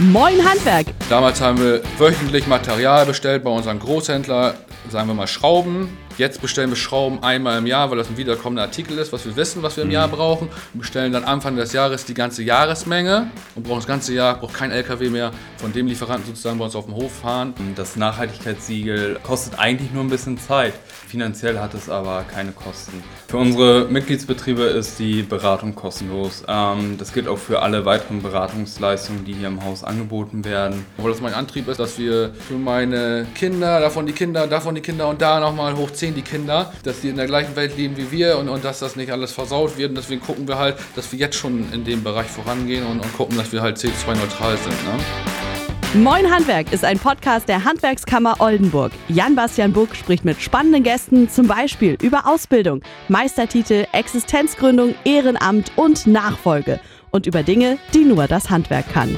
Moin Handwerk. Damals haben wir wöchentlich Material bestellt bei unseren Großhändler, sagen wir mal Schrauben. Jetzt bestellen wir Schrauben einmal im Jahr, weil das ein wiederkommender Artikel ist, was wir wissen, was wir im Jahr brauchen. Und bestellen dann Anfang des Jahres die ganze Jahresmenge und brauchen das ganze Jahr, braucht kein LKW mehr von dem Lieferanten sozusagen bei uns auf dem Hof fahren. Das Nachhaltigkeitssiegel kostet eigentlich nur ein bisschen Zeit. Finanziell hat es aber keine Kosten. Für unsere Mitgliedsbetriebe ist die Beratung kostenlos. Ähm, das gilt auch für alle weiteren Beratungsleistungen, die hier im Haus angeboten werden. Obwohl das mein Antrieb ist, dass wir für meine Kinder, davon die Kinder, davon die Kinder und da nochmal hochziehen die Kinder, dass die in der gleichen Welt leben wie wir und, und dass das nicht alles versaut wird. Und deswegen gucken wir halt, dass wir jetzt schon in dem Bereich vorangehen und, und gucken, dass wir halt CO2-neutral sind. Ne? Moin Handwerk ist ein Podcast der Handwerkskammer Oldenburg. Jan-Bastian Buck spricht mit spannenden Gästen zum Beispiel über Ausbildung, Meistertitel, Existenzgründung, Ehrenamt und Nachfolge und über Dinge, die nur das Handwerk kann.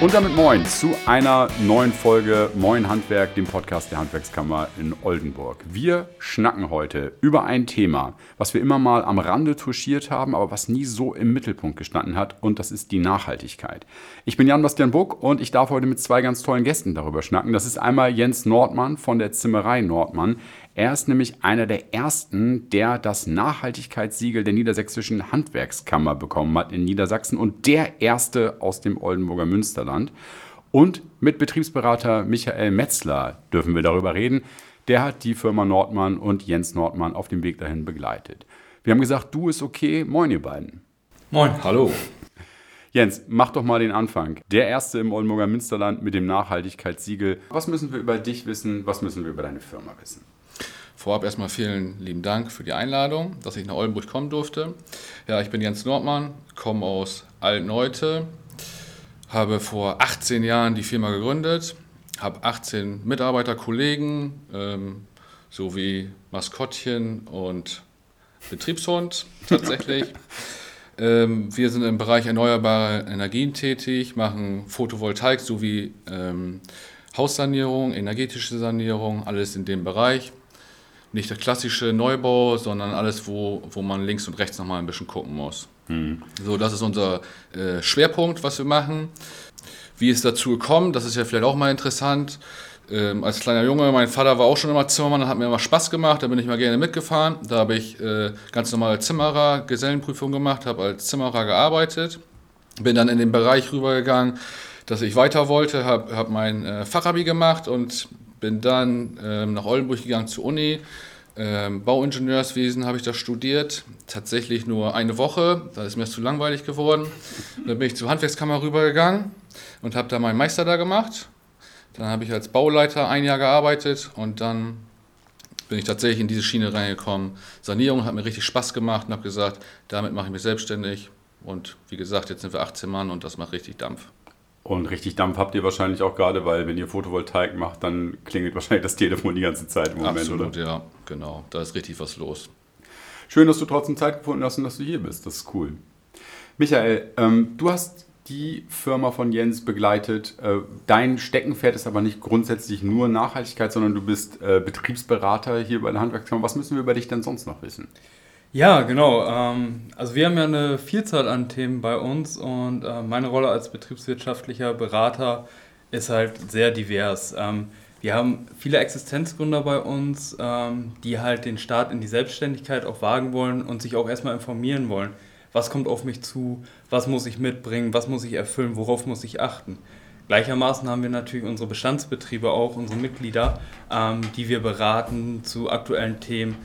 Und damit moin zu einer neuen Folge Moin Handwerk, dem Podcast der Handwerkskammer in Oldenburg. Wir schnacken heute über ein Thema, was wir immer mal am Rande touchiert haben, aber was nie so im Mittelpunkt gestanden hat, und das ist die Nachhaltigkeit. Ich bin Jan-Bastian Buck und ich darf heute mit zwei ganz tollen Gästen darüber schnacken. Das ist einmal Jens Nordmann von der Zimmerei Nordmann. Er ist nämlich einer der ersten, der das Nachhaltigkeitssiegel der Niedersächsischen Handwerkskammer bekommen hat in Niedersachsen und der erste aus dem Oldenburger Münsterland. Und mit Betriebsberater Michael Metzler dürfen wir darüber reden. Der hat die Firma Nordmann und Jens Nordmann auf dem Weg dahin begleitet. Wir haben gesagt, du ist okay. Moin, ihr beiden. Moin. Hallo. Jens, mach doch mal den Anfang. Der erste im Oldenburger Münsterland mit dem Nachhaltigkeitssiegel. Was müssen wir über dich wissen? Was müssen wir über deine Firma wissen? Vorab erstmal vielen lieben Dank für die Einladung, dass ich nach Oldenburg kommen durfte. Ja, ich bin Jens Nordmann, komme aus Altneute, habe vor 18 Jahren die Firma gegründet, habe 18 Mitarbeiter, Kollegen ähm, sowie Maskottchen und Betriebshund tatsächlich. ähm, wir sind im Bereich erneuerbare Energien tätig, machen Photovoltaik sowie ähm, Haussanierung, energetische Sanierung, alles in dem Bereich nicht der klassische Neubau, sondern alles, wo, wo man links und rechts nochmal ein bisschen gucken muss. Mhm. So, das ist unser äh, Schwerpunkt, was wir machen. Wie ist dazu gekommen? Das ist ja vielleicht auch mal interessant. Ähm, als kleiner Junge, mein Vater war auch schon immer Zimmermann, hat mir immer Spaß gemacht, da bin ich mal gerne mitgefahren. Da habe ich äh, ganz normale Zimmerer, Gesellenprüfung gemacht, habe als Zimmerer gearbeitet. Bin dann in den Bereich rübergegangen, dass ich weiter wollte, habe hab mein äh, Fachabi gemacht und bin dann ähm, nach Oldenburg gegangen zur Uni. Ähm, Bauingenieurswesen habe ich da studiert, tatsächlich nur eine Woche, da ist mir das zu langweilig geworden. Dann bin ich zur Handwerkskammer rübergegangen und habe da meinen Meister da gemacht. Dann habe ich als Bauleiter ein Jahr gearbeitet und dann bin ich tatsächlich in diese Schiene reingekommen. Sanierung hat mir richtig Spaß gemacht und habe gesagt, damit mache ich mich selbstständig. Und wie gesagt, jetzt sind wir 18 Mann und das macht richtig Dampf. Und richtig Dampf habt ihr wahrscheinlich auch gerade, weil wenn ihr Photovoltaik macht, dann klingelt wahrscheinlich das Telefon die ganze Zeit im Moment, Absolut, oder? ja, genau. Da ist richtig was los. Schön, dass du trotzdem Zeit gefunden hast und dass du hier bist. Das ist cool. Michael, ähm, du hast die Firma von Jens begleitet. Äh, dein Steckenpferd ist aber nicht grundsätzlich nur Nachhaltigkeit, sondern du bist äh, Betriebsberater hier bei der Handwerkskammer. Was müssen wir über dich denn sonst noch wissen? Ja, genau. Ähm, also wir haben ja eine Vielzahl an Themen bei uns und äh, meine Rolle als betriebswirtschaftlicher Berater ist halt sehr divers. Ähm, wir haben viele Existenzgründer bei uns, ähm, die halt den Start in die Selbstständigkeit auch wagen wollen und sich auch erstmal informieren wollen. Was kommt auf mich zu? Was muss ich mitbringen? Was muss ich erfüllen? Worauf muss ich achten? Gleichermaßen haben wir natürlich unsere Bestandsbetriebe auch, unsere Mitglieder, die wir beraten zu aktuellen Themen,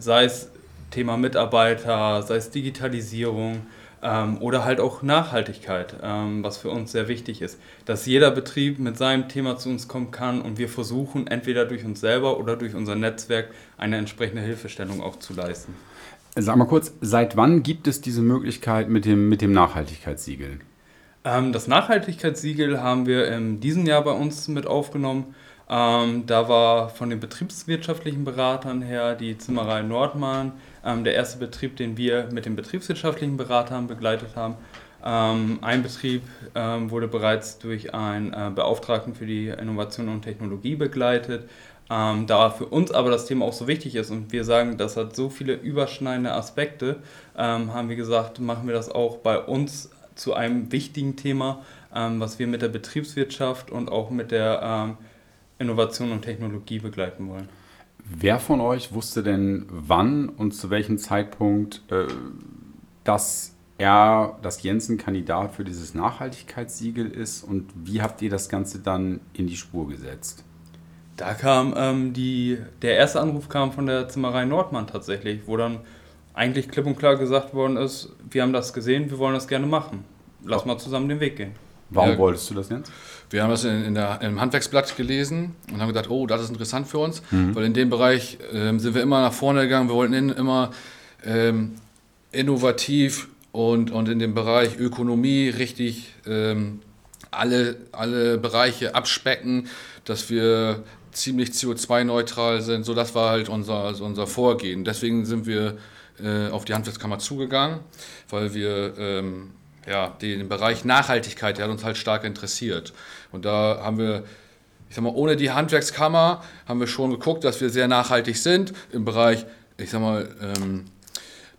sei es Thema Mitarbeiter, sei es Digitalisierung ähm, oder halt auch Nachhaltigkeit, ähm, was für uns sehr wichtig ist. Dass jeder Betrieb mit seinem Thema zu uns kommen kann und wir versuchen entweder durch uns selber oder durch unser Netzwerk eine entsprechende Hilfestellung auch zu leisten. Sag mal kurz, seit wann gibt es diese Möglichkeit mit dem, mit dem Nachhaltigkeitssiegel? Ähm, das Nachhaltigkeitssiegel haben wir in diesem Jahr bei uns mit aufgenommen. Ähm, da war von den betriebswirtschaftlichen Beratern her die Zimmerei Nordmann ähm, der erste Betrieb, den wir mit den betriebswirtschaftlichen Beratern begleitet haben. Ähm, ein Betrieb ähm, wurde bereits durch einen äh, Beauftragten für die Innovation und Technologie begleitet. Ähm, da für uns aber das Thema auch so wichtig ist und wir sagen, das hat so viele überschneidende Aspekte, ähm, haben wir gesagt, machen wir das auch bei uns zu einem wichtigen Thema, was wir mit der Betriebswirtschaft und auch mit der Innovation und Technologie begleiten wollen. Wer von euch wusste denn wann und zu welchem Zeitpunkt, äh, dass er, dass Jensen Kandidat für dieses Nachhaltigkeitssiegel ist und wie habt ihr das Ganze dann in die Spur gesetzt? Da kam ähm, die, der erste Anruf kam von der Zimmerei Nordmann tatsächlich, wo dann eigentlich klipp und klar gesagt worden ist, wir haben das gesehen, wir wollen das gerne machen. Lass mal zusammen den Weg gehen. Warum ja, wolltest du das jetzt? Wir haben das in, in der, im Handwerksblatt gelesen und haben gedacht, oh, das ist interessant für uns, mhm. weil in dem Bereich ähm, sind wir immer nach vorne gegangen. Wir wollten in, immer ähm, innovativ und, und in dem Bereich Ökonomie richtig ähm, alle, alle Bereiche abspecken, dass wir ziemlich CO2-neutral sind. So, das war halt unser, also unser Vorgehen. Deswegen sind wir äh, auf die Handwerkskammer zugegangen, weil wir ähm, ja, den Bereich Nachhaltigkeit, der hat uns halt stark interessiert. Und da haben wir, ich sag mal, ohne die Handwerkskammer haben wir schon geguckt, dass wir sehr nachhaltig sind im Bereich, ich sag mal, ähm,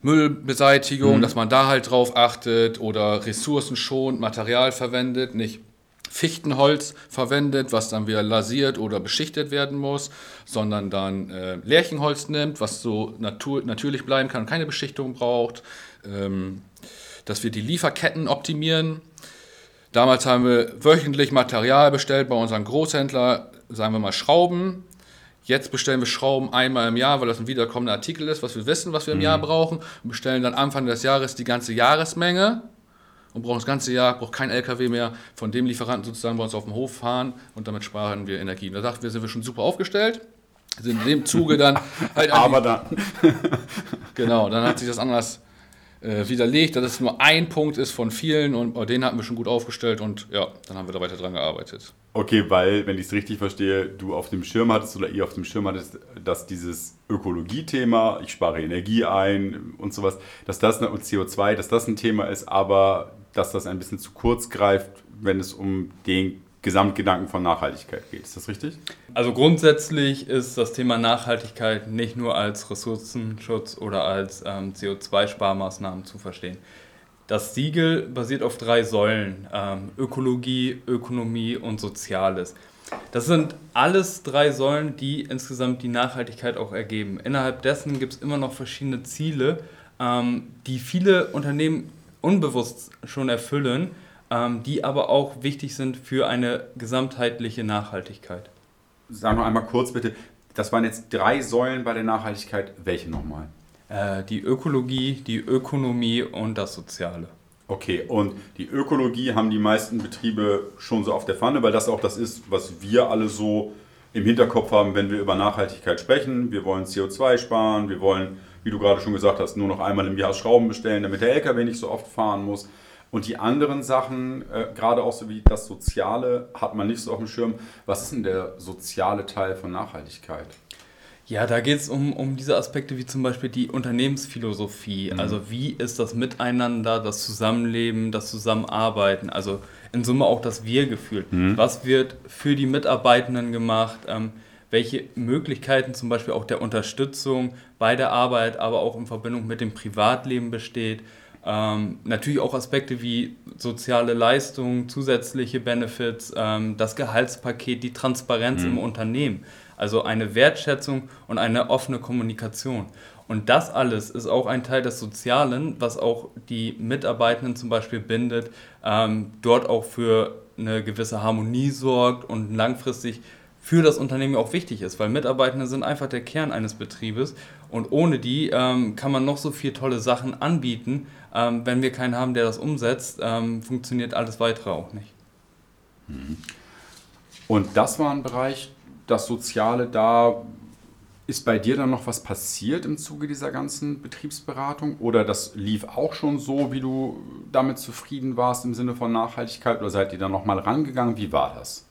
Müllbeseitigung, mhm. dass man da halt drauf achtet oder Ressourcen schont, Material verwendet, nicht Fichtenholz verwendet, was dann wieder lasiert oder beschichtet werden muss, sondern dann äh, Lärchenholz nimmt, was so natur natürlich bleiben kann und keine Beschichtung braucht. Ähm, dass wir die Lieferketten optimieren. Damals haben wir wöchentlich Material bestellt bei unserem Großhändler, sagen wir mal Schrauben. Jetzt bestellen wir Schrauben einmal im Jahr, weil das ein wiederkommender Artikel ist, was wir wissen, was wir im mhm. Jahr brauchen. Und bestellen dann Anfang des Jahres die ganze Jahresmenge und brauchen das ganze Jahr, braucht kein LKW mehr von dem Lieferanten sozusagen bei uns auf dem Hof fahren und damit sparen wir Energie. da dachten wir, sind wir schon super aufgestellt. Sind in dem Zuge dann halt. Aber dann. genau, dann hat sich das anders äh, widerlegt, dass es nur ein Punkt ist von vielen und oh, den hatten wir schon gut aufgestellt und ja, dann haben wir da weiter dran gearbeitet. Okay, weil, wenn ich es richtig verstehe, du auf dem Schirm hattest oder ihr auf dem Schirm hattest, dass dieses Ökologie-Thema, ich spare Energie ein und sowas, dass das und CO2, dass das ein Thema ist, aber dass das ein bisschen zu kurz greift, wenn es um den Gesamtgedanken von Nachhaltigkeit geht. Ist das richtig? Also grundsätzlich ist das Thema Nachhaltigkeit nicht nur als Ressourcenschutz oder als ähm, CO2-Sparmaßnahmen zu verstehen. Das Siegel basiert auf drei Säulen, ähm, Ökologie, Ökonomie und Soziales. Das sind alles drei Säulen, die insgesamt die Nachhaltigkeit auch ergeben. Innerhalb dessen gibt es immer noch verschiedene Ziele, ähm, die viele Unternehmen unbewusst schon erfüllen ähm, die aber auch wichtig sind für eine gesamtheitliche Nachhaltigkeit. Sag noch einmal kurz bitte, das waren jetzt drei Säulen bei der Nachhaltigkeit. Welche nochmal? Äh, die Ökologie, die Ökonomie und das Soziale. Okay, und die Ökologie haben die meisten Betriebe schon so auf der Pfanne, weil das auch das ist, was wir alle so im Hinterkopf haben, wenn wir über Nachhaltigkeit sprechen. Wir wollen CO2 sparen, wir wollen, wie du gerade schon gesagt hast, nur noch einmal im Jahr Schrauben bestellen, damit der LKW nicht so oft fahren muss. Und die anderen Sachen, äh, gerade auch so wie das Soziale, hat man nicht so auf dem Schirm. Was ist denn der soziale Teil von Nachhaltigkeit? Ja, da geht es um, um diese Aspekte wie zum Beispiel die Unternehmensphilosophie. Mhm. Also wie ist das Miteinander, das Zusammenleben, das Zusammenarbeiten, also in Summe auch das Wir-Gefühl. Mhm. Was wird für die Mitarbeitenden gemacht? Ähm, welche Möglichkeiten zum Beispiel auch der Unterstützung bei der Arbeit, aber auch in Verbindung mit dem Privatleben besteht? Ähm, natürlich auch Aspekte wie soziale Leistungen, zusätzliche Benefits, ähm, das Gehaltspaket, die Transparenz mhm. im Unternehmen. Also eine Wertschätzung und eine offene Kommunikation. Und das alles ist auch ein Teil des Sozialen, was auch die Mitarbeitenden zum Beispiel bindet, ähm, dort auch für eine gewisse Harmonie sorgt und langfristig für das Unternehmen auch wichtig ist, weil Mitarbeitende sind einfach der Kern eines Betriebes und ohne die ähm, kann man noch so viele tolle Sachen anbieten, ähm, wenn wir keinen haben, der das umsetzt, ähm, funktioniert alles weitere auch nicht. Mhm. Und das war ein Bereich, das Soziale, da ist bei dir dann noch was passiert im Zuge dieser ganzen Betriebsberatung? Oder das lief auch schon so, wie du damit zufrieden warst im Sinne von Nachhaltigkeit? Oder seid ihr dann nochmal rangegangen? Wie war das?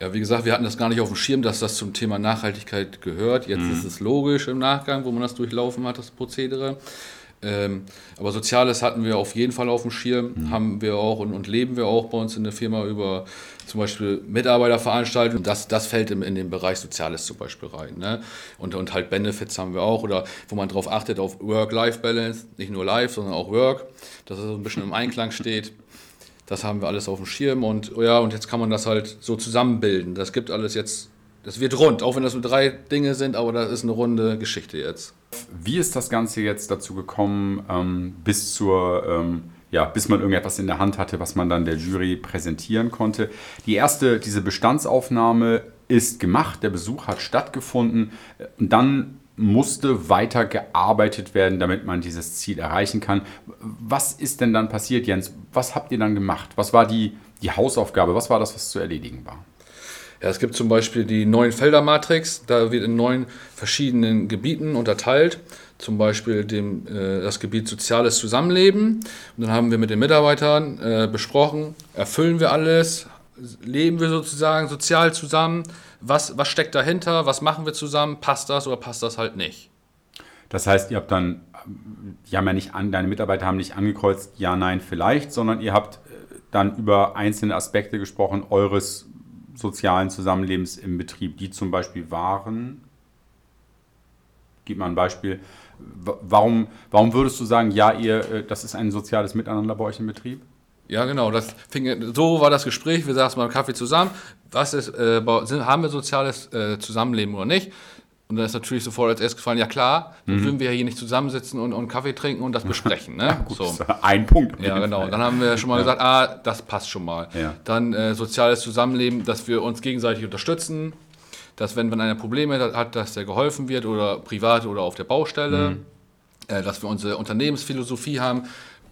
Ja, wie gesagt, wir hatten das gar nicht auf dem Schirm, dass das zum Thema Nachhaltigkeit gehört. Jetzt mhm. ist es logisch im Nachgang, wo man das durchlaufen hat, das Prozedere. Ähm, aber Soziales hatten wir auf jeden Fall auf dem Schirm, mhm. haben wir auch und, und, leben wir auch bei uns in der Firma über zum Beispiel Mitarbeiterveranstaltungen. Das, das fällt in, in den Bereich Soziales zum Beispiel rein. Ne? Und, und halt Benefits haben wir auch oder wo man darauf achtet auf Work-Life-Balance, nicht nur Life, sondern auch Work, dass es so ein bisschen im Einklang steht. Das haben wir alles auf dem Schirm und ja, und jetzt kann man das halt so zusammenbilden. Das gibt alles jetzt, das wird rund, auch wenn das nur drei Dinge sind, aber das ist eine runde Geschichte jetzt. Wie ist das Ganze jetzt dazu gekommen, ähm, bis zur, ähm, ja, bis man irgendetwas in der Hand hatte, was man dann der Jury präsentieren konnte? Die erste, diese Bestandsaufnahme ist gemacht, der Besuch hat stattgefunden und dann musste weiter gearbeitet werden, damit man dieses Ziel erreichen kann. Was ist denn dann passiert, Jens? Was habt ihr dann gemacht? Was war die, die Hausaufgabe? Was war das, was zu erledigen war? Ja, es gibt zum Beispiel die neun Felder Matrix, da wird in neun verschiedenen Gebieten unterteilt. Zum Beispiel dem, äh, das Gebiet soziales Zusammenleben. Und dann haben wir mit den Mitarbeitern äh, besprochen, erfüllen wir alles, leben wir sozusagen sozial zusammen, was, was steckt dahinter, was machen wir zusammen, passt das oder passt das halt nicht. Das heißt, ihr habt dann, die haben ja nicht an, deine Mitarbeiter haben nicht angekreuzt, ja, nein, vielleicht, sondern ihr habt äh, dann über einzelne Aspekte gesprochen eures sozialen Zusammenlebens im Betrieb, die zum Beispiel waren. Gib mal ein Beispiel. Warum, warum würdest du sagen, ja, ihr, äh, das ist ein soziales Miteinander bei euch im Betrieb? Ja, genau. Das fing, so war das Gespräch. Wir saßen beim Kaffee zusammen. Was ist, äh, haben wir soziales äh, Zusammenleben oder nicht? Und dann ist natürlich sofort als erstes gefallen, ja klar, dann mhm. würden wir hier nicht zusammensitzen und, und Kaffee trinken und das besprechen. Ne? Ja, gut, so. Ein Punkt. Ja, genau. Fall. Dann haben wir schon mal ja. gesagt, ah, das passt schon mal. Ja. Dann äh, soziales Zusammenleben, dass wir uns gegenseitig unterstützen, dass wenn, wenn einer Probleme hat, dass der geholfen wird oder privat oder auf der Baustelle, mhm. äh, dass wir unsere Unternehmensphilosophie haben,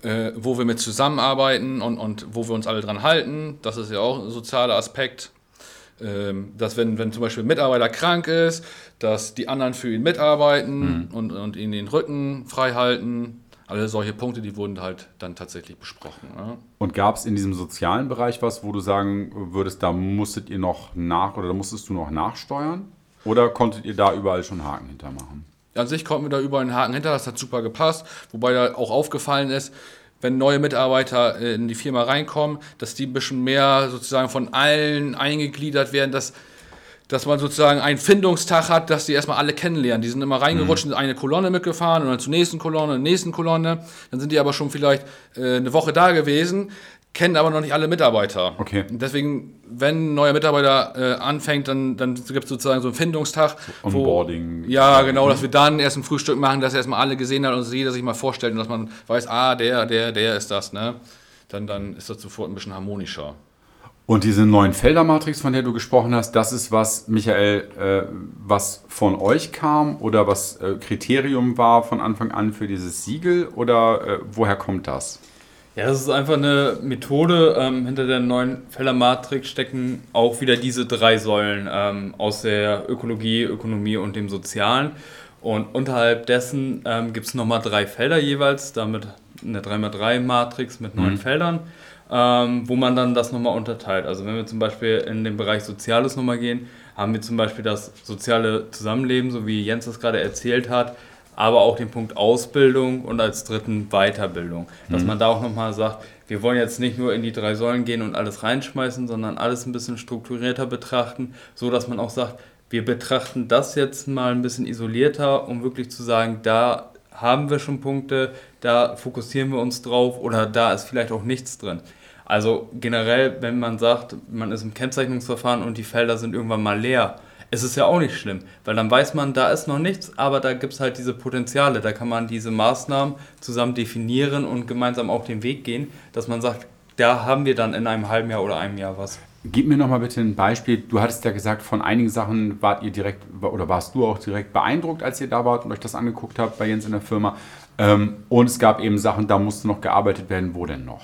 äh, wo wir mit zusammenarbeiten und, und wo wir uns alle dran halten. Das ist ja auch ein sozialer Aspekt. Ähm, dass wenn, wenn zum Beispiel ein Mitarbeiter krank ist, dass die anderen für ihn mitarbeiten mhm. und, und ihn den Rücken frei halten. Alle solche Punkte, die wurden halt dann tatsächlich besprochen. Ja. Und gab es in diesem sozialen Bereich was, wo du sagen würdest, da musstet ihr noch nach oder da musstest du noch nachsteuern? Oder konntet ihr da überall schon Haken hintermachen? An sich konnten wir da überall einen Haken hinter, das hat super gepasst. Wobei da auch aufgefallen ist, wenn neue Mitarbeiter in die Firma reinkommen, dass die ein bisschen mehr sozusagen von allen eingegliedert werden, dass, dass man sozusagen einen Findungstag hat, dass die erstmal alle kennenlernen. Die sind immer reingerutscht, mhm. in eine Kolonne mitgefahren und dann zur nächsten Kolonne, nächsten Kolonne. Dann sind die aber schon vielleicht äh, eine Woche da gewesen kennen aber noch nicht alle Mitarbeiter. Okay. Deswegen, wenn ein neuer Mitarbeiter äh, anfängt, dann, dann gibt es sozusagen so einen Findungstag. So Onboarding. Wo, ja, genau, dass wir dann erst ein Frühstück machen, dass er erstmal alle gesehen hat und jeder sich mal vorstellt und dass man weiß, ah, der, der, der ist das, ne? Dann, dann ist das sofort ein bisschen harmonischer. Und diese neuen Feldermatrix, von der du gesprochen hast, das ist was, Michael, äh, was von euch kam oder was äh, Kriterium war von Anfang an für dieses Siegel oder äh, woher kommt das? Ja, das ist einfach eine Methode. Ähm, hinter der neuen Feller-Matrix stecken auch wieder diese drei Säulen ähm, aus der Ökologie, Ökonomie und dem Sozialen. Und unterhalb dessen ähm, gibt es nochmal drei Felder jeweils, damit eine 3x3-Matrix mit neun mhm. Feldern, ähm, wo man dann das nochmal unterteilt. Also wenn wir zum Beispiel in den Bereich Soziales nochmal gehen, haben wir zum Beispiel das soziale Zusammenleben, so wie Jens das gerade erzählt hat, aber auch den Punkt Ausbildung und als dritten Weiterbildung. Dass mhm. man da auch nochmal sagt, wir wollen jetzt nicht nur in die drei Säulen gehen und alles reinschmeißen, sondern alles ein bisschen strukturierter betrachten, so dass man auch sagt, wir betrachten das jetzt mal ein bisschen isolierter, um wirklich zu sagen, da haben wir schon Punkte, da fokussieren wir uns drauf oder da ist vielleicht auch nichts drin. Also generell, wenn man sagt, man ist im Kennzeichnungsverfahren und die Felder sind irgendwann mal leer, es ist ja auch nicht schlimm, weil dann weiß man, da ist noch nichts, aber da gibt es halt diese Potenziale. Da kann man diese Maßnahmen zusammen definieren und gemeinsam auch den Weg gehen, dass man sagt, da haben wir dann in einem halben Jahr oder einem Jahr was. Gib mir noch mal bitte ein Beispiel. Du hattest ja gesagt, von einigen Sachen wart ihr direkt oder warst du auch direkt beeindruckt, als ihr da wart und euch das angeguckt habt bei Jens in der Firma. Ähm, und es gab eben Sachen, da musste noch gearbeitet werden. Wo denn noch?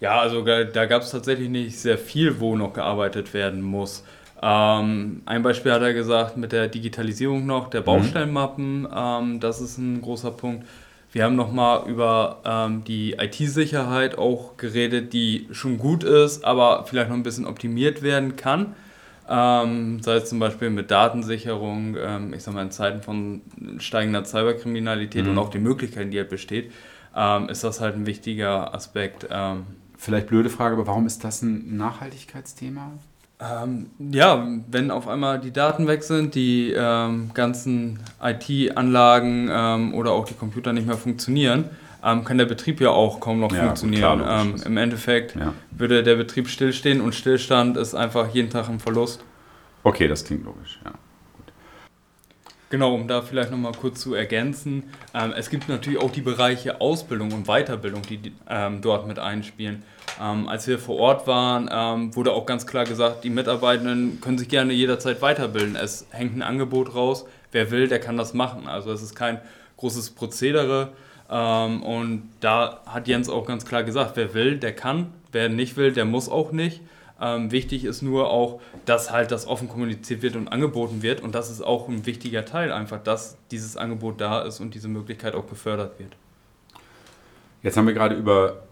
Ja, also da gab es tatsächlich nicht sehr viel, wo noch gearbeitet werden muss. Ähm, ein Beispiel hat er gesagt mit der Digitalisierung noch, der mhm. Baustellenmappen, ähm, das ist ein großer Punkt. Wir haben nochmal über ähm, die IT-Sicherheit auch geredet, die schon gut ist, aber vielleicht noch ein bisschen optimiert werden kann. ähm, sei es zum Beispiel mit Datensicherung, ähm, ich sag mal in Zeiten von steigender Cyberkriminalität mhm. und auch die Möglichkeiten, die halt besteht, ähm, ist das halt ein wichtiger Aspekt. Vielleicht blöde Frage, aber warum ist das ein Nachhaltigkeitsthema? Ähm, ja, wenn auf einmal die Daten weg sind, die ähm, ganzen IT-Anlagen ähm, oder auch die Computer nicht mehr funktionieren, ähm, kann der Betrieb ja auch kaum noch ja, funktionieren. Klar, ähm, Im Endeffekt ja. würde der Betrieb stillstehen und Stillstand ist einfach jeden Tag ein Verlust. Okay, das klingt logisch, ja. Genau, um da vielleicht nochmal kurz zu ergänzen. Ähm, es gibt natürlich auch die Bereiche Ausbildung und Weiterbildung, die ähm, dort mit einspielen. Ähm, als wir vor Ort waren, ähm, wurde auch ganz klar gesagt, die Mitarbeitenden können sich gerne jederzeit weiterbilden. Es hängt ein Angebot raus. Wer will, der kann das machen. Also es ist kein großes Prozedere. Ähm, und da hat Jens auch ganz klar gesagt, wer will, der kann. Wer nicht will, der muss auch nicht. Ähm, wichtig ist nur auch, dass halt das offen kommuniziert wird und angeboten wird. Und das ist auch ein wichtiger Teil, einfach, dass dieses Angebot da ist und diese Möglichkeit auch gefördert wird. Jetzt haben wir gerade über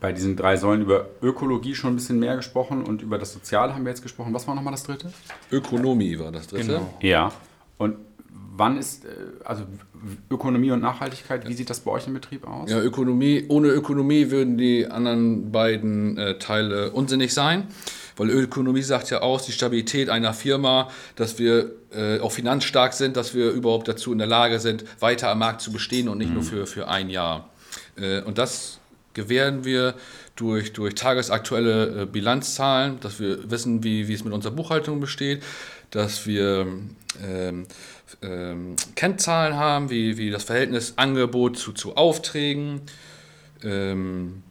bei diesen drei Säulen über Ökologie schon ein bisschen mehr gesprochen und über das Soziale haben wir jetzt gesprochen. Was war nochmal das dritte? Ökonomie war das dritte. Genau. Ja. Und wann ist, äh, also Ökonomie und Nachhaltigkeit, wie sieht das bei euch im Betrieb aus? Ja, Ökonomie, ohne Ökonomie würden die anderen beiden äh, Teile unsinnig sein. Weil Ökonomie sagt ja aus, die Stabilität einer Firma, dass wir äh, auch finanzstark sind, dass wir überhaupt dazu in der Lage sind, weiter am Markt zu bestehen und nicht mhm. nur für, für ein Jahr. Äh, und das gewähren wir durch, durch tagesaktuelle äh, Bilanzzahlen, dass wir wissen, wie, wie es mit unserer Buchhaltung besteht, dass wir ähm, ähm, Kennzahlen haben, wie, wie das Verhältnis Angebot zu, zu Aufträgen, ähm,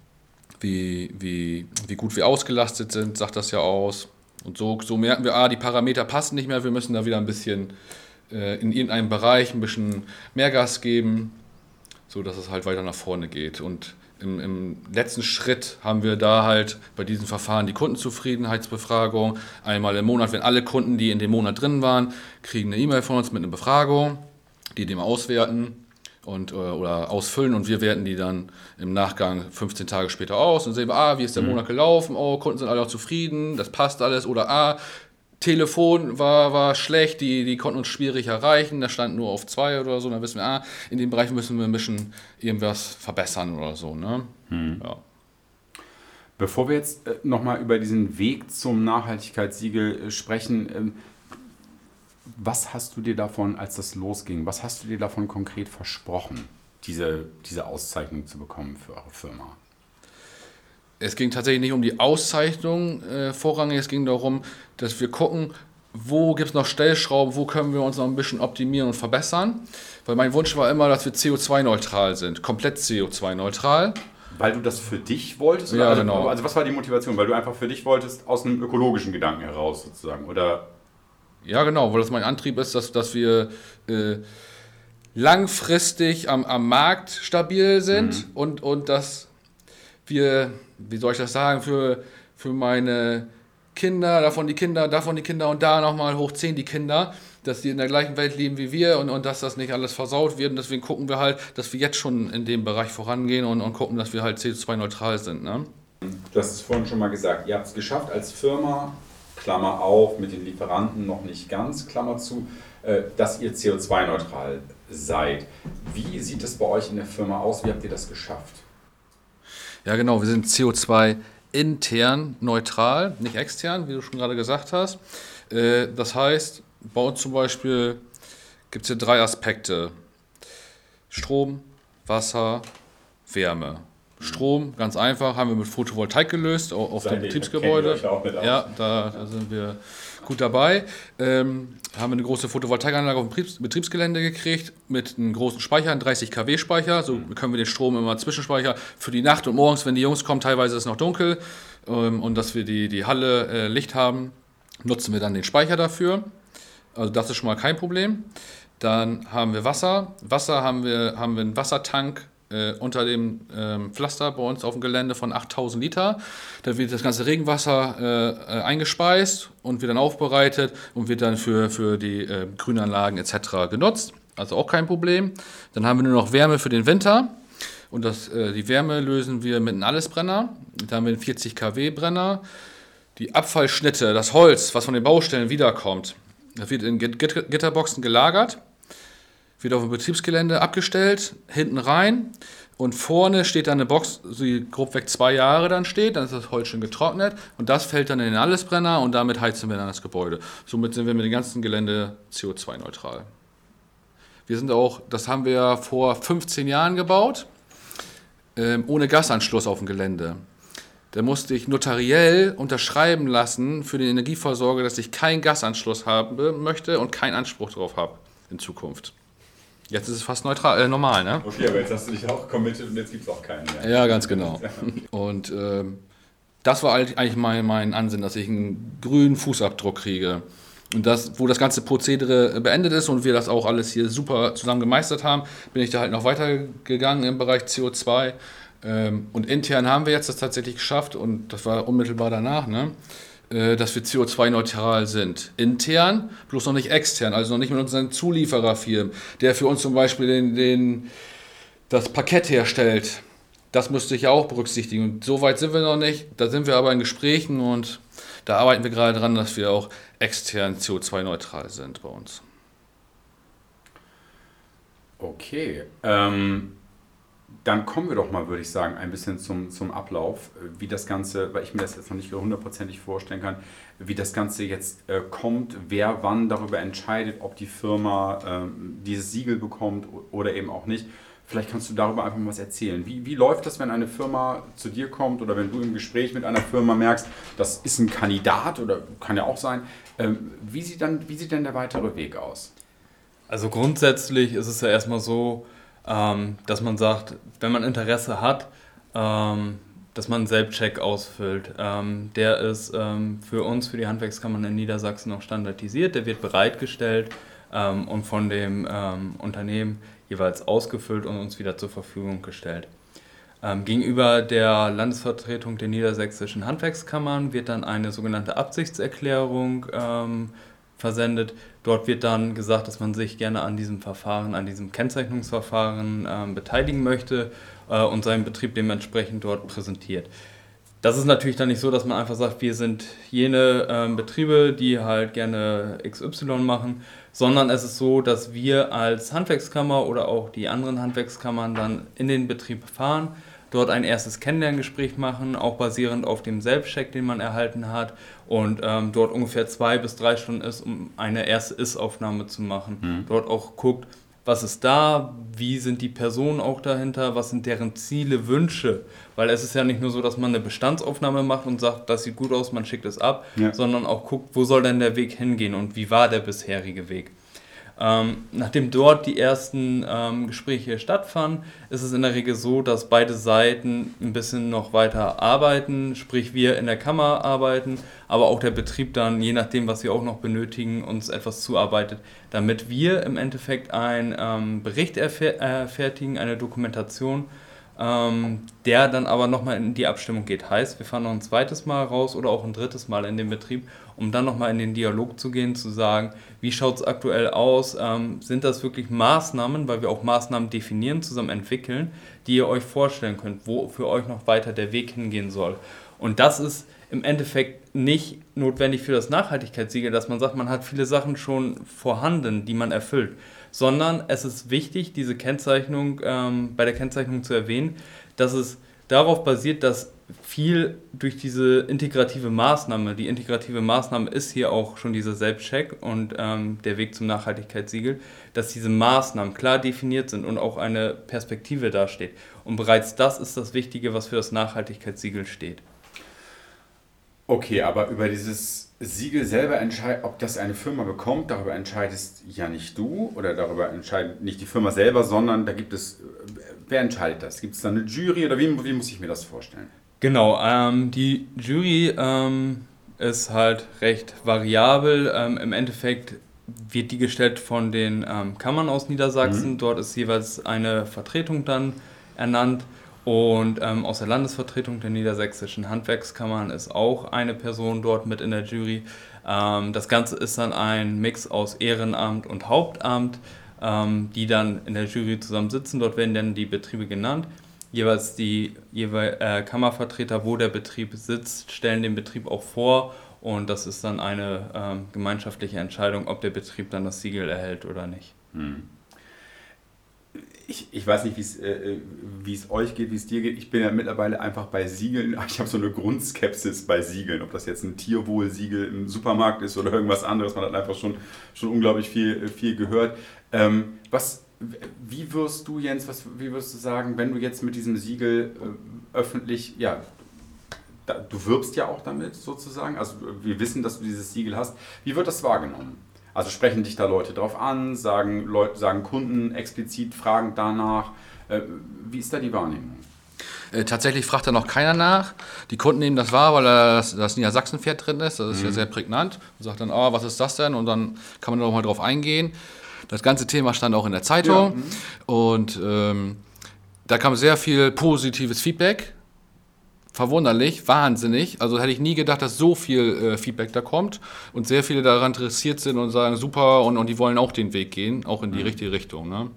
wie, wie, wie gut wir ausgelastet sind, sagt das ja aus. Und so, so merken wir, ah, die Parameter passen nicht mehr, wir müssen da wieder ein bisschen äh, in irgendeinem Bereich ein bisschen mehr Gas geben, sodass es halt weiter nach vorne geht. Und im, im, letzten Schritt haben wir da halt bei diesen Verfahren die Kundenzufriedenheitsbefragung. Einmal im Monat, wenn alle Kunden, die in dem Monat drin waren, kriegen eine E-Mail von uns mit einer Befragung, die dem auswerten und, äh, oder ausfüllen und wir werten die dann im Nachgang 15 Tage später aus und sehen, ah, wie ist der mhm. Monat gelaufen, oh, Kunden sind alle auch zufrieden, das passt alles oder ah, Telefon war, war schlecht, die, die konnten uns schwierig erreichen, da stand nur auf zwei oder so, dann wissen wir, ah, in dem Bereich müssen wir ein bisschen irgendwas verbessern oder so. Ne? Hm. Ja. Bevor wir jetzt äh, nochmal über diesen Weg zum Nachhaltigkeitssiegel äh, sprechen, ähm, was hast du dir davon, als das losging, was hast du dir davon konkret versprochen, diese, diese Auszeichnung zu bekommen für eure Firma? Es ging tatsächlich nicht um die Auszeichnung äh, vorrangig, es ging darum, dass wir gucken, wo gibt es noch Stellschrauben, wo können wir uns noch ein bisschen optimieren und verbessern. Weil mein Wunsch war immer, dass wir CO2-neutral sind, komplett CO2-neutral. Weil du das für dich wolltest? Ja, also, genau. Also was war die Motivation? Weil du einfach für dich wolltest, aus einem ökologischen Gedanken heraus sozusagen, oder? Ja, genau, weil das mein Antrieb ist, dass, dass wir äh, langfristig am, am Markt stabil sind mhm. und, und dass wir wie soll ich das sagen, für, für meine Kinder, davon die Kinder, davon die Kinder und da nochmal hoch 10 die Kinder, dass die in der gleichen Welt leben wie wir und, und dass das nicht alles versaut wird. Und deswegen gucken wir halt, dass wir jetzt schon in dem Bereich vorangehen und, und gucken, dass wir halt CO2-neutral sind. Ne? Du hast es vorhin schon mal gesagt, ihr habt es geschafft als Firma, Klammer auf, mit den Lieferanten noch nicht ganz, Klammer zu, äh, dass ihr CO2-neutral seid. Wie sieht es bei euch in der Firma aus? Wie habt ihr das geschafft? Ja, genau, wir sind CO2 intern neutral, nicht extern, wie du schon gerade gesagt hast. Äh, das heißt, bei uns zum Beispiel gibt es hier drei Aspekte. Strom, Wasser, Wärme. Strom, ganz einfach, haben wir mit Photovoltaik gelöst auf dem Betriebsgebäude. Ja, da, da, sind wir gut dabei. Ähm, haben wir eine große Photovoltaikanlage auf dem Betriebs Betriebsgelände gekriegt mit einem großen Speicher, einem 30 kW Speicher. So mhm. können wir den Strom immer zwischenspeichern für die Nacht und morgens, wenn die Jungs kommen. Teilweise ist es noch dunkel ähm, und dass wir die, die Halle äh, Licht haben, nutzen wir dann den Speicher dafür. Also das ist schon mal kein Problem. Dann haben wir Wasser. Wasser haben wir, haben wir einen Wassertank äh, unter dem ähm, Pflaster bei uns auf dem Gelände von 8000 Liter. Da wird das ganze Regenwasser äh, äh, eingespeist und wird dann aufbereitet und wird dann für, für die äh, Grünanlagen etc. genutzt. Also auch kein Problem. Dann haben wir nur noch Wärme für den Winter. Und das, äh, die Wärme lösen wir mit einem Allesbrenner. Da haben wir einen 40 kW Brenner. die Abfallschnitte, das Holz, was von den Baustellen wiederkommt, das wird in Gitterboxen gelagert, wird auf dem Betriebsgelände abgestellt, hinten rein und vorne steht dann eine Box, die grob weg zwei Jahre dann steht, dann ist das Holz schon getrocknet und das fällt dann in den Allesbrenner und damit heizen wir dann das Gebäude. Somit sind wir mit dem ganzen Gelände CO2-neutral. Wir sind auch, das haben wir vor 15 Jahren gebaut, ähm, ohne Gasanschluss auf dem Gelände. Da musste ich notariell unterschreiben lassen für den Energieversorger, dass ich keinen Gasanschluss haben möchte und keinen Anspruch darauf habe in Zukunft. Jetzt ist es fast neutral, äh, normal, ne? Okay, aber jetzt hast du dich auch committed und jetzt gibt es auch keinen mehr. Ja, ganz genau. Und ähm, das war eigentlich mein, mein Ansinn, dass ich einen grünen Fußabdruck kriege. Und das, wo das ganze Prozedere beendet ist und wir das auch alles hier super zusammen gemeistert haben, bin ich da halt noch weitergegangen im Bereich CO2. Ähm, und intern haben wir jetzt das tatsächlich geschafft und das war unmittelbar danach, ne? Äh, dass wir CO2-neutral sind. Intern, bloß noch nicht extern, also noch nicht mit unseren Zuliefererfirmen, der für uns zum Beispiel den, den, das Parkett herstellt. Das müsste ich ja auch berücksichtigen. Und so weit sind wir noch nicht. Da sind wir aber in Gesprächen und da arbeiten wir gerade dran, dass wir auch extern CO2-neutral sind bei uns. Okay. Ähm, dann kommen wir doch mal, würde ich sagen, ein bisschen zum, zum Ablauf, wie das Ganze, weil ich mir das jetzt noch nicht hundertprozentig vorstellen kann, wie das Ganze jetzt äh, kommt, wer wann darüber entscheidet, ob die Firma äh, dieses Siegel bekommt oder eben auch nicht. Vielleicht kannst du darüber einfach mal was erzählen. Wie, wie läuft das, wenn eine Firma zu dir kommt oder wenn du im Gespräch mit einer Firma merkst, das ist ein Kandidat oder kann ja auch sein. Ähm, wie, sieht dann, wie sieht denn der weitere Weg aus? Also grundsätzlich ist es ja erstmal so, ähm, dass man sagt, wenn man Interesse hat, ähm, dass man einen Selbstcheck ausfüllt. Ähm, der ist ähm, für uns, für die Handwerkskammern in Niedersachsen noch standardisiert. Der wird bereitgestellt ähm, und von dem ähm, Unternehmen jeweils ausgefüllt und uns wieder zur Verfügung gestellt. gegenüber der Landesvertretung der niedersächsischen Handwerkskammern wird dann eine sogenannte Absichtserklärung versendet. Dort wird dann gesagt, dass man sich gerne an diesem Verfahren, an diesem Kennzeichnungsverfahren äh, beteiligen möchte äh, und seinen Betrieb dementsprechend dort präsentiert. Das ist natürlich dann nicht so, dass man einfach sagt, wir sind jene äh, Betriebe, die halt gerne XY machen, sondern es ist so, dass wir als Handwerkskammer oder auch die anderen Handwerkskammern dann in den Betrieb fahren, dort ein erstes Kennenlerngespräch machen, auch basierend auf dem Selbstcheck, den man erhalten hat und ähm, dort ungefähr zwei bis drei Stunden ist, um eine erste Ist-Aufnahme zu machen. Mhm. Dort auch guckt, was ist da, wie sind die Personen auch dahinter, was sind deren Ziele, Wünsche, weil es ist ja nicht nur so, dass man eine Bestandsaufnahme macht und sagt, das sieht gut aus, man schickt es ab, ja. sondern auch guckt, wo soll denn der Weg hingehen und wie war der bisherige Weg. Ähm, nachdem dort die ersten ähm, Gespräche stattfanden, ist es in der Regel so, dass beide Seiten ein bisschen noch weiter arbeiten, sprich wir in der Kammer arbeiten, aber auch der Betrieb dann, je nachdem, was wir auch noch benötigen, uns etwas zuarbeitet, damit wir im Endeffekt einen ähm, Bericht erfertigen, eine Dokumentation, ähm, der dann aber nochmal in die Abstimmung geht. Heißt, wir fahren noch ein zweites Mal raus oder auch ein drittes Mal in den Betrieb, um dann nochmal in den Dialog zu gehen, zu sagen, wie schaut es aktuell aus, ähm, sind das wirklich Maßnahmen, weil wir auch Maßnahmen definieren, zusammen entwickeln, die ihr euch vorstellen könnt, wo für euch noch weiter der Weg hingehen soll. Und das ist im Endeffekt nicht notwendig für das Nachhaltigkeitssiegel, dass man sagt, man hat viele Sachen schon vorhanden, die man erfüllt sondern es ist wichtig, diese Kennzeichnung ähm, bei der Kennzeichnung zu erwähnen, dass es darauf basiert, dass viel durch diese integrative Maßnahme, die integrative Maßnahme ist hier auch schon dieser Selbstcheck und ähm, der Weg zum Nachhaltigkeitssiegel, dass diese Maßnahmen klar definiert sind und auch eine Perspektive dasteht. Und bereits das ist das Wichtige, was für das Nachhaltigkeitssiegel steht. Okay, aber über dieses Siegel selber entscheidet, ob das eine Firma bekommt, darüber entscheidest ja nicht du oder darüber entscheidet nicht die Firma selber, sondern da gibt es, wer entscheidet das? Gibt es da eine Jury oder wie, wie muss ich mir das vorstellen? Genau, ähm, die Jury ähm, ist halt recht variabel. Ähm, Im Endeffekt wird die gestellt von den ähm, Kammern aus Niedersachsen. Mhm. Dort ist jeweils eine Vertretung dann ernannt. Und ähm, aus der Landesvertretung der niedersächsischen Handwerkskammern ist auch eine Person dort mit in der Jury. Ähm, das Ganze ist dann ein Mix aus Ehrenamt und Hauptamt, die dann in der Jury zusammen sitzen. Dort werden dann die Betriebe genannt. Jeweils die jeweil, äh, Kammervertreter, wo der Betrieb sitzt, stellen den Betrieb auch vor und das ist dann eine ähm, gemeinschaftliche Entscheidung, ob der Betrieb dann das Siegel erhält oder nicht. Hm. Ich, ich, weiß nicht, äh, äh, wie es euch geht, wie es dir geht. Ich bin ja mittlerweile einfach bei Siegeln. Ich habe so eine Grundskepsis bei Siegeln. Ob das jetzt ein Tierwohl-Siegel im Supermarkt ist oder irgendwas anderes. Man hat einfach schon, schon unglaublich viel, viel gehört. Ähm, was, wie wirst du, Jens, was, wie wirst du sagen, wenn du jetzt mit diesem Siegel äh, öffentlich, ja, da, du wirbst ja auch damit sozusagen, also wir wissen, dass du dieses Siegel hast. Wie wird das wahrgenommen? Also sprechen dich da Leute drauf an, sagen, Leute, sagen Kunden explizit, fragen danach. Äh, wie ist da die Wahrnehmung? Äh, tatsächlich fragt da noch keiner nach. Die Kunden nehmen das wahr, weil da das, das Niedersachsen-Pferd drin ist. Das ist mhm. ja sehr prägnant. Und sagt dann, oh, was ist das denn? Und dann kann man da nochmal drauf eingehen. Das ganze Thema stand auch in der Zeitung. Ja. Mhm. Und ähm, da kam sehr viel positives Feedback verwunderlich, wahnsinnig. Also hätte ich nie gedacht, dass so viel äh, Feedback da kommt und sehr viele daran interessiert sind und sagen, super, und, und die wollen auch den Weg gehen, auch in die mhm. richtige Richtung. Ne?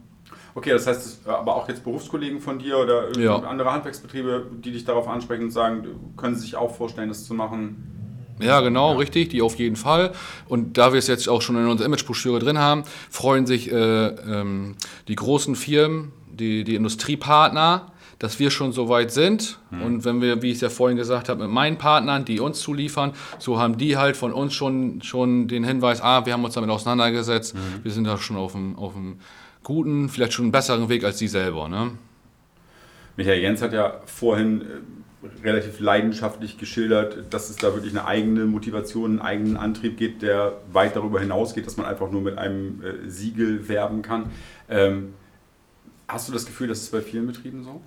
Okay, das heißt, aber auch jetzt Berufskollegen von dir oder ja. andere Handwerksbetriebe, die dich darauf ansprechen und sagen, können sie sich auch vorstellen, das zu machen? Ja, genau, ja. richtig, die auf jeden Fall. Und da wir es jetzt auch schon in unserer Imagebroschüre drin haben, freuen sich äh, ähm, die großen Firmen, die, die Industriepartner, dass wir schon so weit sind. Mhm. Und wenn wir, wie ich es ja vorhin gesagt habe, mit meinen Partnern, die uns zuliefern, so haben die halt von uns schon, schon den Hinweis, ah, wir haben uns damit auseinandergesetzt, mhm. wir sind da schon auf einem, auf einem guten, vielleicht schon einen besseren Weg als sie selber. Ne? Michael Jens hat ja vorhin äh, relativ leidenschaftlich geschildert, dass es da wirklich eine eigene Motivation, einen eigenen Antrieb gibt, der weit darüber hinausgeht, dass man einfach nur mit einem äh, Siegel werben kann. Ähm, hast du das Gefühl, dass es bei vielen Betrieben so?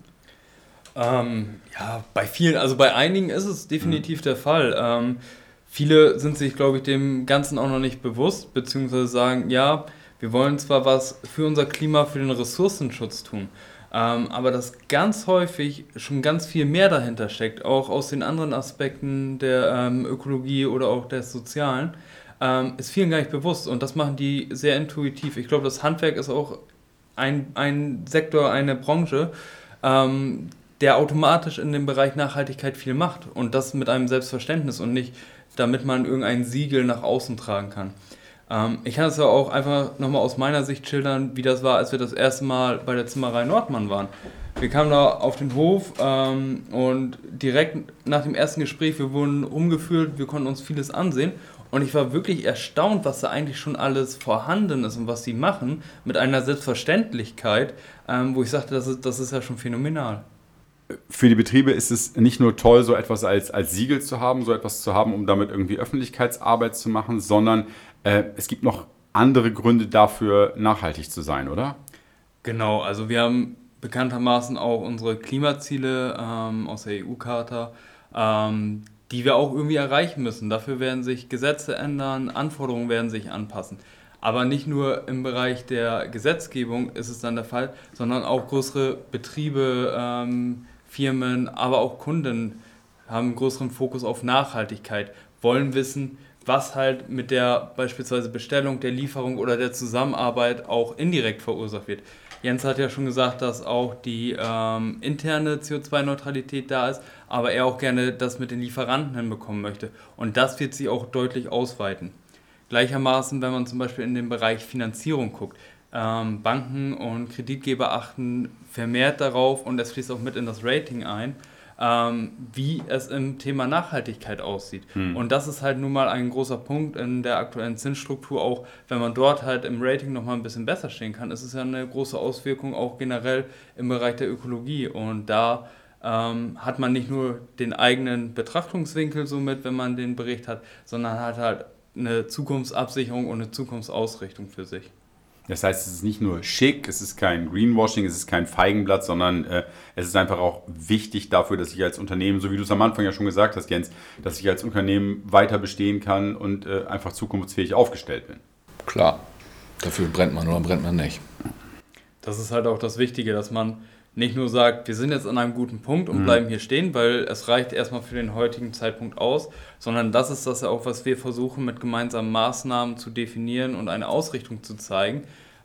Ähm, ja, bei vielen, also bei einigen ist es definitiv mhm. der Fall. Ähm, viele sind sich, glaube ich, dem Ganzen auch noch nicht bewusst, beziehungsweise sagen, ja, wir wollen zwar was für unser Klima, für den Ressourcenschutz tun, ähm, aber dass ganz häufig schon ganz viel mehr dahinter steckt, auch aus den anderen Aspekten der ähm, Ökologie oder auch des Sozialen, ähm, ist vielen gar nicht bewusst und das machen die sehr intuitiv. Ich glaube, das Handwerk ist auch ein, ein Sektor, eine Branche, ähm, der automatisch in dem Bereich Nachhaltigkeit viel macht und das mit einem Selbstverständnis und nicht, damit man irgendein Siegel nach außen tragen kann. Ähm, ich kann es ja auch einfach nochmal aus meiner Sicht schildern, wie das war, als wir das erste Mal bei der Zimmerei Nordmann waren. Wir kamen da auf den Hof ähm, und direkt nach dem ersten Gespräch, wir wurden umgeführt, wir konnten uns vieles ansehen und ich war wirklich erstaunt, was da eigentlich schon alles vorhanden ist und was sie machen, mit einer Selbstverständlichkeit, ähm, wo ich sagte, das ist, das ist ja schon phänomenal für die Betriebe ist es nicht nur toll, so etwas als, als Siegel zu haben, so etwas zu haben, um damit irgendwie Öffentlichkeitsarbeit zu machen, sondern äh, es gibt noch andere Gründe dafür, nachhaltig zu sein, oder? Genau, also wir haben bekanntermaßen auch unsere Klimaziele ähm, aus der EU-Charta, ähm, die wir auch irgendwie erreichen müssen. Dafür werden sich Gesetze ändern, Anforderungen werden sich anpassen. Aber nicht nur im Bereich der Gesetzgebung ist es dann der Fall, sondern auch größere Betriebe, ähm, Firmen, aber auch Kunden haben einen größeren Fokus auf Nachhaltigkeit, wollen wissen, was halt mit der beispielsweise Bestellung, der Lieferung oder der Zusammenarbeit auch indirekt verursacht wird. Jens hat ja schon gesagt, dass auch die ähm, interne CO2-Neutralität da ist, aber er auch gerne das mit den Lieferanten hinbekommen möchte. Und das wird sich auch deutlich ausweiten. Gleichermaßen, wenn man zum Beispiel in den Bereich Finanzierung guckt. Ähm, Banken und Kreditgeber achten vermehrt darauf und es fließt auch mit in das Rating ein, ähm, wie es im Thema Nachhaltigkeit aussieht. Hm. Und das ist halt nun mal ein großer Punkt in der aktuellen Zinsstruktur, auch wenn man dort halt im Rating nochmal ein bisschen besser stehen kann, ist es ja eine große Auswirkung auch generell im Bereich der Ökologie. Und da ähm, hat man nicht nur den eigenen Betrachtungswinkel somit, wenn man den Bericht hat, sondern hat halt eine Zukunftsabsicherung und eine Zukunftsausrichtung für sich. Das heißt, es ist nicht nur schick, es ist kein Greenwashing, es ist kein Feigenblatt, sondern äh, es ist einfach auch wichtig dafür, dass ich als Unternehmen, so wie du es am Anfang ja schon gesagt hast, Jens, dass ich als Unternehmen weiter bestehen kann und äh, einfach zukunftsfähig aufgestellt bin. Klar, dafür brennt man oder brennt man nicht. Das ist halt auch das Wichtige, dass man nicht nur sagt, wir sind jetzt an einem guten Punkt und mhm. bleiben hier stehen, weil es reicht erstmal für den heutigen Zeitpunkt aus, sondern das ist das ja auch, was wir versuchen mit gemeinsamen Maßnahmen zu definieren und eine Ausrichtung zu zeigen,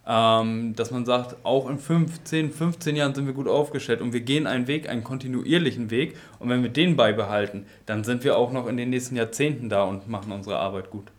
ähm, dass man sagt, auch in 15, 15 Jahren sind wir gut aufgestellt und wir gehen einen Weg, einen kontinuierlichen Weg. Und wenn wir den beibehalten, dann sind wir auch noch in den nächsten Jahrzehnten da und machen unsere Arbeit gut.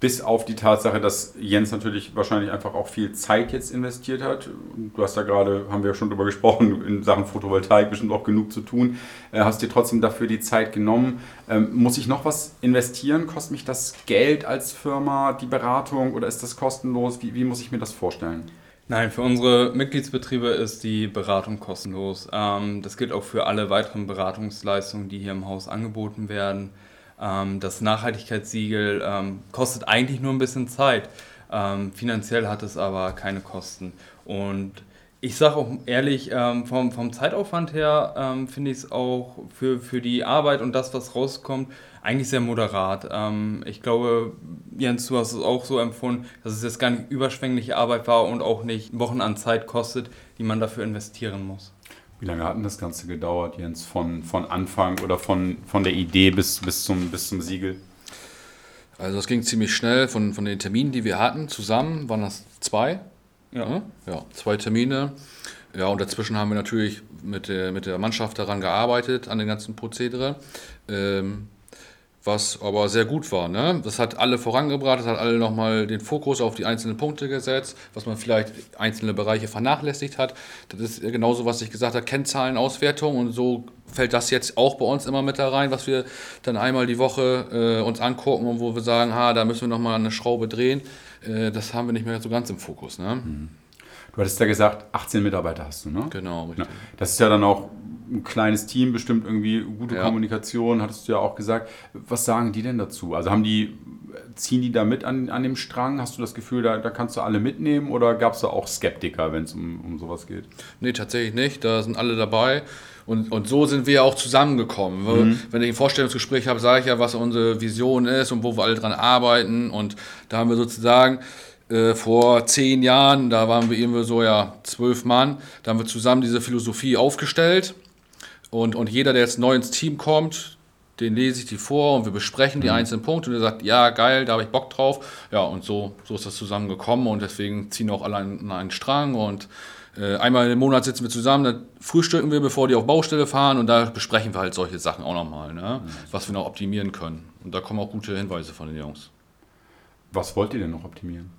Bis auf die Tatsache, dass Jens natürlich wahrscheinlich einfach auch viel Zeit jetzt investiert hat. Du hast da gerade, haben wir ja schon drüber gesprochen, in Sachen Photovoltaik bestimmt auch genug zu tun. Äh, hast dir trotzdem dafür die Zeit genommen. Ähm, muss ich noch was investieren? Kostet mich das Geld als Firma, die Beratung oder ist das kostenlos? Wie, wie muss ich mir das vorstellen? Nein, für unsere Mitgliedsbetriebe ist die Beratung kostenlos. Ähm, das gilt auch für alle weiteren Beratungsleistungen, die hier im Haus angeboten werden. Ähm, das Nachhaltigkeitssiegel ähm, kostet eigentlich nur ein bisschen Zeit. Ähm, finanziell hat es aber keine Kosten. Und ich sage auch ehrlich, vom, vom Zeitaufwand her finde ich es auch für, für die Arbeit und das, was rauskommt, eigentlich sehr moderat. Ich glaube, Jens, du hast es auch so empfunden, dass es jetzt gar nicht überschwängliche Arbeit war und auch nicht Wochen an Zeit kostet, die man dafür investieren muss. Wie lange hat denn das Ganze gedauert, Jens, von, von Anfang oder von, von der Idee bis, bis, zum, bis zum Siegel? Also es ging ziemlich schnell von, von den Terminen, die wir hatten, zusammen waren das zwei. Ja. ja, zwei Termine. Ja, und dazwischen haben wir natürlich mit der, mit der Mannschaft daran gearbeitet, an den ganzen Prozedere. Ähm, was aber sehr gut war. Ne? Das hat alle vorangebracht, das hat alle nochmal den Fokus auf die einzelnen Punkte gesetzt, was man vielleicht einzelne Bereiche vernachlässigt hat. Das ist genauso, was ich gesagt habe, Kennzahlenauswertung und so fällt das jetzt auch bei uns immer mit da rein, was wir dann einmal die Woche äh, uns angucken und wo wir sagen, ha, da müssen wir nochmal eine Schraube drehen. Äh, das haben wir nicht mehr so ganz im Fokus. Ne? Mhm. Du hattest ja gesagt, 18 Mitarbeiter hast du, ne? Genau, richtig. Ja. Das ist ja dann auch ein kleines Team, bestimmt irgendwie gute ja. Kommunikation, hattest du ja auch gesagt. Was sagen die denn dazu? Also haben die, ziehen die da mit an, an dem Strang? Hast du das Gefühl, da, da kannst du alle mitnehmen oder gab es da auch Skeptiker, wenn es um, um sowas geht? Nee, tatsächlich nicht. Da sind alle dabei. Und, und so sind wir ja auch zusammengekommen. Mhm. Wenn ich ein Vorstellungsgespräch habe, sage ich ja, was unsere Vision ist und wo wir alle dran arbeiten. Und da haben wir sozusagen äh, vor zehn Jahren, da waren wir irgendwie so ja zwölf Mann, da haben wir zusammen diese Philosophie aufgestellt und, und jeder, der jetzt neu ins Team kommt, den lese ich die vor und wir besprechen die mhm. einzelnen Punkte und er sagt, ja, geil, da habe ich Bock drauf. Ja, und so, so ist das zusammengekommen und deswegen ziehen auch alle an einen Strang und äh, einmal im Monat sitzen wir zusammen, dann frühstücken wir, bevor die auf Baustelle fahren und da besprechen wir halt solche Sachen auch nochmal, ne? Mhm. was wir noch optimieren können. Und da kommen auch gute Hinweise von den Jungs. Was wollt ihr denn noch optimieren?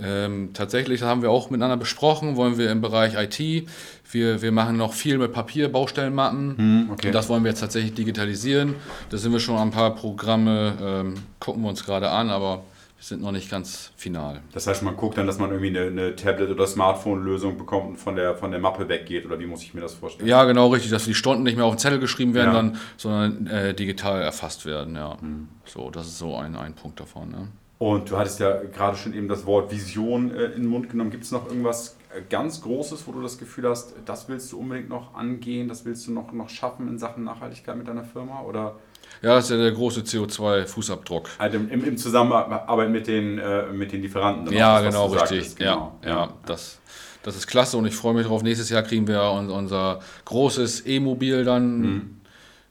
Ähm, tatsächlich haben wir auch miteinander besprochen, wollen wir im Bereich IT, wir, wir machen noch viel mit Papier, Baustellenmappen. Hm, okay. Und das wollen wir jetzt tatsächlich digitalisieren. Da sind wir schon an ein paar Programme, ähm, gucken wir uns gerade an, aber wir sind noch nicht ganz final. Das heißt, man guckt dann, dass man irgendwie eine, eine Tablet- oder Smartphone-Lösung bekommt und von der, von der Mappe weggeht, oder wie muss ich mir das vorstellen? Ja, genau, richtig, dass die Stunden nicht mehr auf den Zettel geschrieben werden, ja. dann, sondern äh, digital erfasst werden, ja. Hm. So, das ist so ein, ein Punkt davon. Ne? Und du hattest ja gerade schon eben das Wort Vision äh, in den Mund genommen. Gibt es noch irgendwas äh, ganz Großes, wo du das Gefühl hast, das willst du unbedingt noch angehen, das willst du noch, noch schaffen in Sachen Nachhaltigkeit mit deiner Firma? Oder? Ja, das ist ja der große CO2-Fußabdruck. Also im, im, Zusammenarbeit mit den, äh, mit den Lieferanten. Ja, das, genau, richtig. Genau. Ja, ja, ja, Das, das ist klasse und ich freue mich drauf. Nächstes Jahr kriegen wir unser großes E-Mobil dann. Mhm.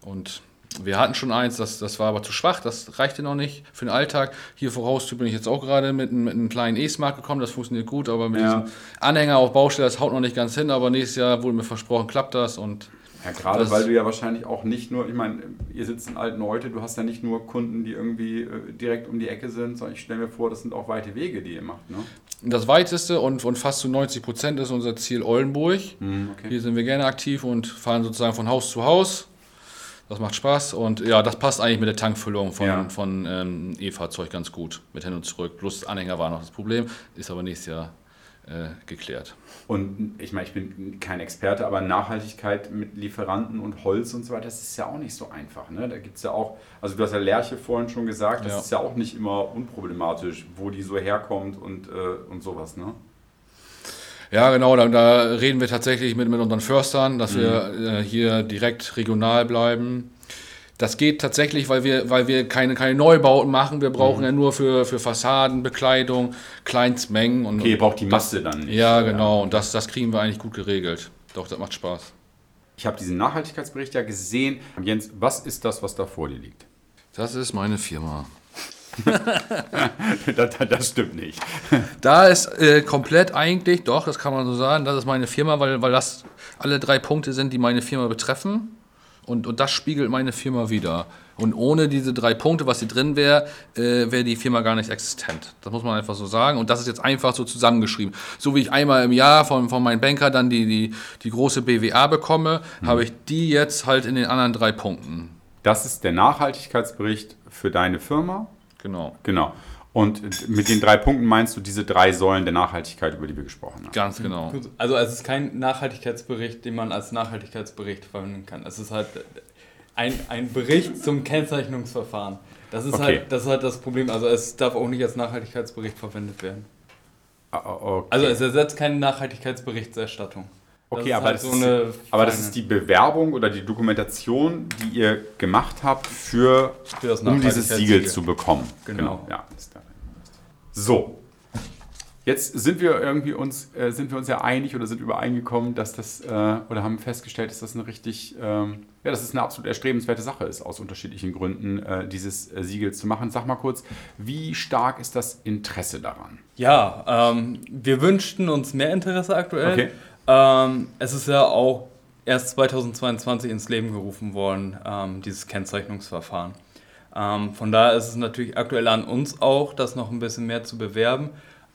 Und wir hatten schon eins, das, das war aber zu schwach, das reichte noch nicht für den Alltag. Hier vor Haustür bin ich jetzt auch gerade mit, mit einem kleinen E-Smart gekommen, das funktioniert gut, aber mit ja. diesem Anhänger auf Baustelle, das haut noch nicht ganz hin, aber nächstes Jahr wurde mir versprochen, klappt das und ja, gerade weil du ja wahrscheinlich auch nicht nur, ich meine, ihr sitzt in alten Leute, du hast ja nicht nur Kunden, die irgendwie äh, direkt um die Ecke sind, sondern ich stelle mir vor, das sind auch weite Wege, die ihr macht. Ne? Das weiteste und, und fast zu 90 Prozent ist unser Ziel Oldenburg. Mhm, okay. Hier sind wir gerne aktiv und fahren sozusagen von Haus zu Haus das macht Spaß und ja, das passt eigentlich mit der Tankfüllung von, ja. von ähm, E-Fahrzeug ganz gut. Mit hin und zurück. Plus Anhänger war noch das Problem, ist aber nächstes Jahr äh, geklärt. Und ich meine, ich bin kein Experte, aber Nachhaltigkeit mit Lieferanten und Holz und so weiter, das ist ja auch nicht so einfach. Ne? Da gibt es ja auch, also du hast ja Lerche vorhin schon gesagt, das ja. ist ja auch nicht immer unproblematisch, wo die so herkommt und, äh, und sowas. Ne? Ja, genau, da, da, reden wir tatsächlich mit, mit unseren Förstern, dass mhm. wir äh, hier direkt regional bleiben. Das geht tatsächlich, weil wir, weil wir keine, keine Neubauten machen. Wir brauchen mhm. ja nur für, für Fassaden, Bekleidung, Kleinstmengen. Und, okay, ihr braucht die Masse dann nicht. Ja, genau. Ja. Und das, das kriegen wir eigentlich gut geregelt. Doch, das macht Spaß. Ich habe diesen Nachhaltigkeitsbericht ja gesehen. Jens, was ist das, was da vor dir liegt? Das ist meine Firma. das, das, stimmt nicht. Da ist äh, komplett eigentlich, doch, das kann man so sagen, das ist meine Firma, weil, weil das alle drei Punkte sind, die meine Firma betreffen. Und, und das spiegelt meine Firma wieder. Und ohne diese drei Punkte, was hier drin wäre, äh, wäre die Firma gar nicht existent. Das muss man einfach so sagen. Und das ist jetzt einfach so zusammengeschrieben. So wie ich einmal im Jahr von, von meinem Banker dann die, die, die große BWA bekomme, mhm. habe ich die jetzt halt in den anderen drei Punkten. Das ist der Nachhaltigkeitsbericht für deine Firma. Genau. Genau. Und mit den drei Punkten meinst du diese drei Säulen der Nachhaltigkeit, über die wir gesprochen haben? Ganz genau. Also es ist kein Nachhaltigkeitsbericht, den man als Nachhaltigkeitsbericht verwenden kann. Es ist halt ein, ein Bericht zum Kennzeichnungsverfahren. Das ist, okay. halt, das ist halt das Problem. Also es darf auch nicht als Nachhaltigkeitsbericht verwendet werden. Ah, okay. Also es ersetzt keine Nachhaltigkeitsberichterstattung. Okay, aber, halt das so ist, aber das ist die Bewerbung oder die Dokumentation, die ihr gemacht habt, für, für um dieses Siegel zu bekommen. Genau. genau. Ja. So, Jetzt sind wir irgendwie uns, äh, sind wir uns ja einig oder sind übereingekommen, dass das, äh, oder haben festgestellt, dass das eine richtig, ähm, ja, dass es eine absolut erstrebenswerte Sache ist, aus unterschiedlichen Gründen äh, dieses äh, Siegel zu machen. Sag mal kurz, wie stark ist das Interesse daran? Ja, ähm, wir wünschten uns mehr Interesse aktuell. Okay. Ähm, es ist ja auch erst 2022 ins Leben gerufen worden, ähm, dieses Kennzeichnungsverfahren. Ähm, von daher ist es natürlich aktuell an uns auch, das noch ein bisschen mehr zu bewerben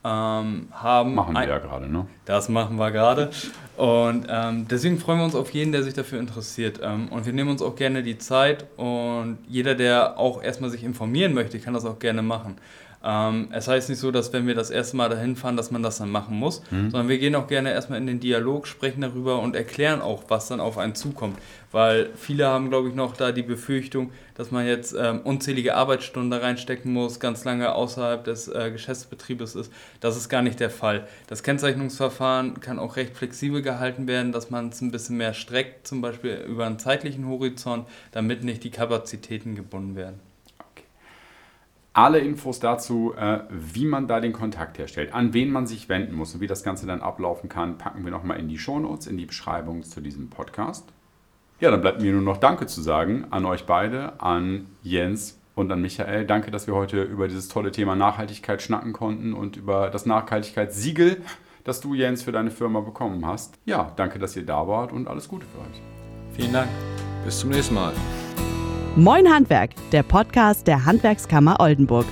ähm, haben. Machen wir ja gerade, ne? Das machen wir gerade. Und ähm, deswegen freuen wir uns auf jeden, der sich dafür interessiert. Ähm, und wir nehmen uns auch gerne die Zeit und jeder, der auch erstmal sich informieren möchte, kann das auch gerne machen. Ähm, es heißt nicht so, dass wenn wir das erste Mal dahin fahren, dass man das dann machen muss, mhm. sondern wir gehen auch gerne erstmal in den Dialog, sprechen darüber und erklären auch, was dann auf einen zukommt. Weil viele haben, glaube ich, noch da die Befürchtung, dass man jetzt ähm, unzählige Arbeitsstunden da reinstecken muss, ganz lange außerhalb des äh, Geschäftsbetriebes ist. Das ist gar nicht der Fall. Das Kennzeichnungsverfahren kann auch recht flexibel gehalten werden, dass man es ein bisschen mehr streckt, zum Beispiel über einen zeitlichen Horizont, damit nicht die Kapazitäten gebunden werden. Alle Infos dazu, äh, wie man da den Kontakt herstellt, an wen man sich wenden muss und wie das Ganze dann ablaufen kann, packen wir nochmal in die Shownotes, in die Beschreibung zu diesem Podcast. Ja, dann bleibt mir nur noch Danke zu sagen an euch beide, an Jens und an Michael. Danke, dass wir heute über dieses tolle Thema Nachhaltigkeit schnacken konnten und über das Nachhaltigkeitssiegel, das du, Jens, für deine Firma bekommen hast. Ja, danke, dass ihr da wart und alles Gute für euch. Vielen Dank. Bis zum nächsten Mal. Moin Handwerk, der Podcast der Handwerkskammer Oldenburg.